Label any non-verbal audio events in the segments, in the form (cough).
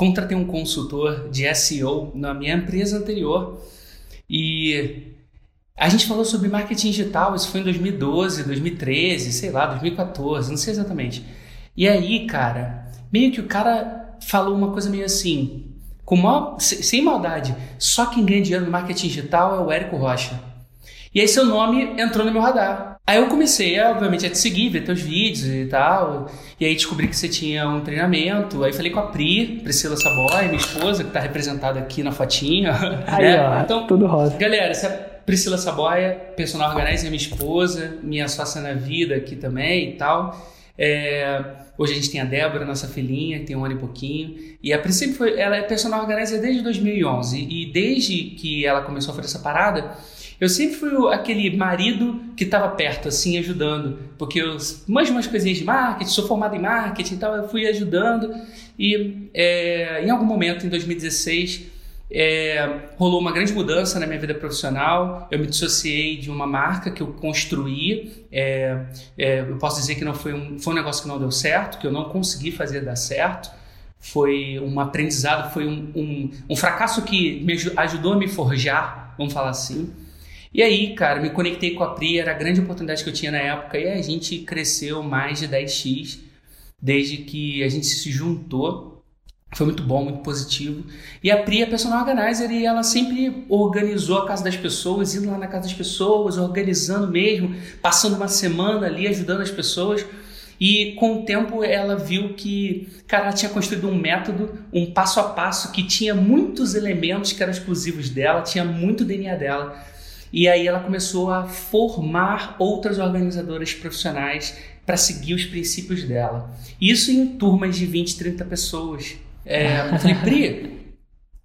contratei um consultor de SEO na minha empresa anterior e a gente falou sobre marketing digital, isso foi em 2012, 2013, sei lá, 2014, não sei exatamente. E aí, cara, meio que o cara falou uma coisa meio assim, com maior, sem maldade, só quem ganha dinheiro no marketing digital é o Érico Rocha. E aí seu nome entrou no meu radar. Aí eu comecei, obviamente, a te seguir, ver teus vídeos e tal. E aí descobri que você tinha um treinamento. Aí falei com a Pri, Priscila Saboy, minha esposa, que está representada aqui na fotinha. Aí, né? ó, então, tudo rosa. Galera, essa é Priscila Saboia, personal organizer, minha esposa, minha sócia na vida aqui também e tal. É, hoje a gente tem a Débora, nossa filhinha, que tem um ano e pouquinho. E a princípio foi, ela é personal organizer desde 2011. E desde que ela começou a fazer essa parada, eu sempre fui aquele marido que estava perto, assim, ajudando. Porque eu manjo umas coisinhas de marketing, sou formado em marketing e tal, eu fui ajudando. E é, em algum momento, em 2016, é, rolou uma grande mudança na minha vida profissional. Eu me dissociei de uma marca que eu construí. É, é, eu posso dizer que não foi um, foi um negócio que não deu certo, que eu não consegui fazer dar certo. Foi um aprendizado, foi um, um, um fracasso que me ajudou a me forjar, vamos falar assim. E aí, cara, me conectei com a Pri, era a grande oportunidade que eu tinha na época, e a gente cresceu mais de 10x desde que a gente se juntou. Foi muito bom, muito positivo. E a Pri é personal organizer e ela sempre organizou a casa das pessoas, indo lá na casa das pessoas, organizando mesmo, passando uma semana ali ajudando as pessoas. E com o tempo ela viu que, cara, ela tinha construído um método, um passo a passo que tinha muitos elementos que eram exclusivos dela, tinha muito DNA dela. E aí ela começou a formar outras organizadoras profissionais para seguir os princípios dela. Isso em turmas de 20, 30 pessoas. É, eu falei, Pri,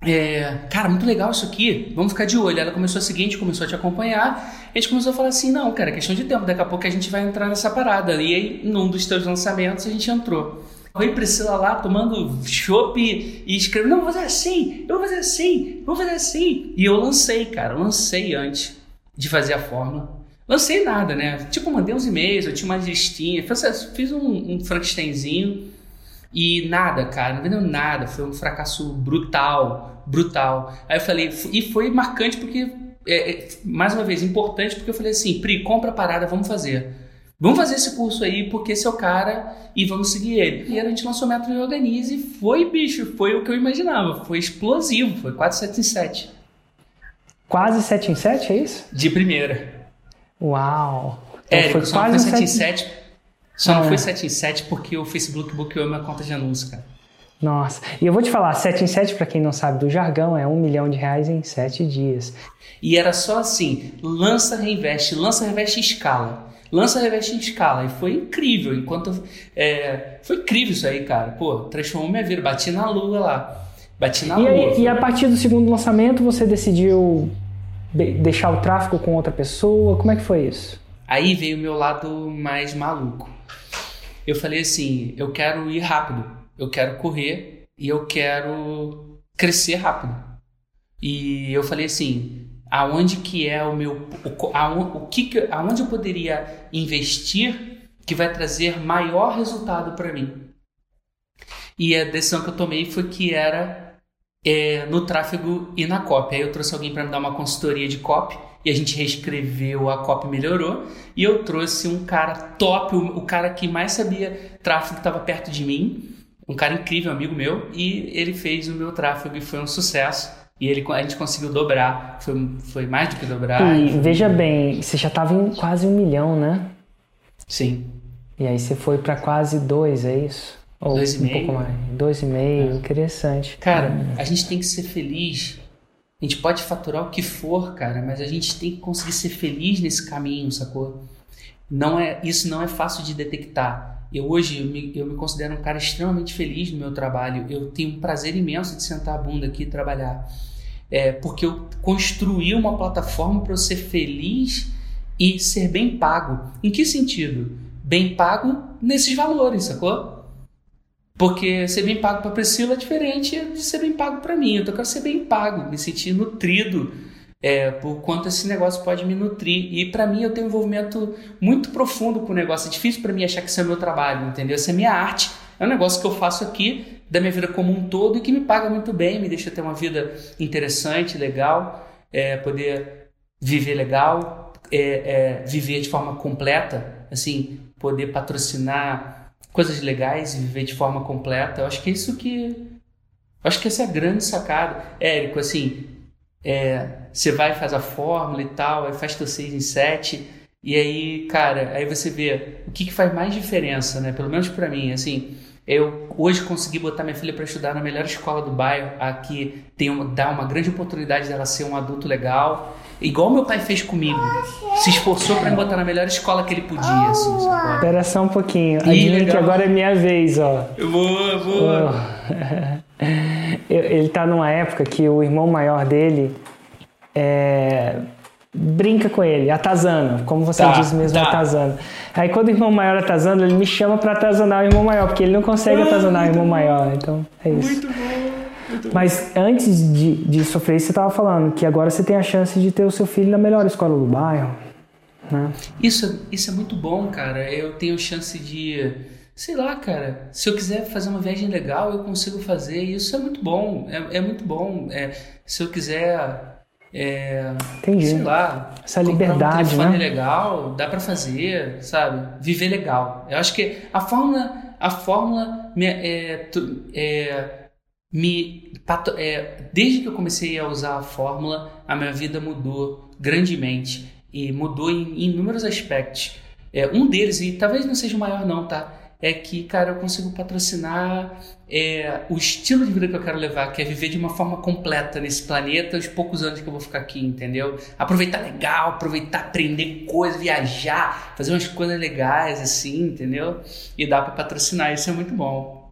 é, cara, muito legal isso aqui, vamos ficar de olho. Ela começou a gente começou a te acompanhar, a gente começou a falar assim, não, cara, é questão de tempo, daqui a pouco a gente vai entrar nessa parada. E aí, num dos teus lançamentos, a gente entrou. Oi Priscila lá tomando chopp e escrevendo, não, vou fazer assim, eu vou fazer assim, vou fazer assim. E eu lancei, cara, lancei antes de fazer a fórmula. Lancei nada, né? Tipo, mandei uns e-mails, eu tinha uma listinha, fiz um, um Frankensteinzinho e nada, cara, não vendeu nada, foi um fracasso brutal, brutal. Aí eu falei, e foi marcante porque, é, é, mais uma vez, importante porque eu falei assim, Pri, compra a parada, vamos fazer. Vamos fazer esse curso aí, porque esse é o cara e vamos seguir ele. E a gente lançou o Método Organize e foi, bicho, foi o que eu imaginava. Foi explosivo, foi 477. Quase 7 em 7, é isso? De primeira. Uau! Então Érico, foi só quase não foi 7 em 7. Só ah. não foi 7 em 7 porque o Facebook bloqueou minha conta de anúncio, cara. Nossa, e eu vou te falar, 7 em 7, para quem não sabe do jargão, é um milhão de reais em 7 dias. E era só assim, lança, reinveste, lança, reinveste escala. Lança, reinveste em escala. E foi incrível, enquanto... É, foi incrível isso aí, cara. Pô, transformou minha vida, bati na lua lá. Bati na e, lua. e a partir do segundo lançamento, você decidiu deixar o tráfego com outra pessoa? Como é que foi isso? Aí veio o meu lado mais maluco. Eu falei assim: eu quero ir rápido, eu quero correr e eu quero crescer rápido. E eu falei assim: aonde que é o meu. O, o que, aonde eu poderia investir que vai trazer maior resultado para mim? E a decisão que eu tomei foi que era é, no tráfego e na copy. Aí eu trouxe alguém para me dar uma consultoria de copy e a gente reescreveu, a copy melhorou. E eu trouxe um cara top, o, o cara que mais sabia tráfego estava perto de mim, um cara incrível, amigo meu, e ele fez o meu tráfego e foi um sucesso. E ele, a gente conseguiu dobrar, foi, foi mais do que dobrar. E veja bem, você já estava em quase um milhão, né? Sim. E aí você foi para quase dois, é isso? Ou dois um pouco mais. Dois e meio, é. interessante. Cara, a gente tem que ser feliz. A gente pode faturar o que for, cara, mas a gente tem que conseguir ser feliz nesse caminho, sacou? Não é, isso não é fácil de detectar. Eu hoje eu me, eu me considero um cara extremamente feliz no meu trabalho. Eu tenho um prazer imenso de sentar a bunda aqui e trabalhar. É, porque eu construí uma plataforma para eu ser feliz e ser bem pago. Em que sentido? Bem pago nesses valores, sacou? Porque ser bem pago para Priscila é diferente de ser bem pago para mim. Eu quero ser bem pago, me sentir nutrido é, por quanto esse negócio pode me nutrir. E para mim eu tenho um envolvimento muito profundo com o negócio. É difícil para mim achar que isso é meu trabalho, entendeu? Isso é minha arte. é um negócio que eu faço aqui da minha vida como um todo e que me paga muito bem, me deixa ter uma vida interessante, legal, é, poder viver legal, é, é, viver de forma completa, assim, poder patrocinar coisas legais e viver de forma completa. Eu acho que é isso que. Acho que essa é a grande sacada. Érico, assim, é, você vai faz a fórmula e tal, aí faz teu 6 em 7, e aí, cara, aí você vê o que, que faz mais diferença, né? Pelo menos para mim, assim, eu hoje consegui botar minha filha para estudar na melhor escola do bairro, aqui tem uma, dá uma grande oportunidade dela ser um adulto legal, igual meu pai fez comigo. Se esforçou para me botar na melhor escola que ele podia. Assim, Espera só um pouquinho. Adivinha que agora é minha vez, ó. Boa, (laughs) boa. Ele tá numa época que o irmão maior dele é, brinca com ele, atazana, como você tá, diz mesmo, tá. atazana. Aí quando o irmão maior atazana, ele me chama para atazanar o irmão maior, porque ele não consegue ah, atazanar o irmão bom. maior, então é isso. Muito bom. Muito Mas bom. antes de, de sofrer isso, você estava falando que agora você tem a chance de ter o seu filho na melhor escola do bairro. Né? Isso, isso é muito bom, cara. Eu tenho chance de, sei lá, cara. Se eu quiser fazer uma viagem legal, eu consigo fazer. Isso é muito bom. É, é muito bom. É, se eu quiser é, Entendi. Sei lá. Essa liberdade, um telefone né? legal, dá para fazer, sabe? Viver legal. Eu acho que a fórmula, a fórmula me, é, é, me é, desde que eu comecei a usar a fórmula, a minha vida mudou grandemente e mudou em, em inúmeros aspectos. É, um deles, e talvez não seja o maior não, tá? É que, cara, eu consigo patrocinar é, o estilo de vida que eu quero levar, que é viver de uma forma completa nesse planeta os poucos anos que eu vou ficar aqui, entendeu? Aproveitar legal, aproveitar, aprender coisas, viajar, fazer umas coisas legais, assim, entendeu? E dá para patrocinar, isso é muito bom.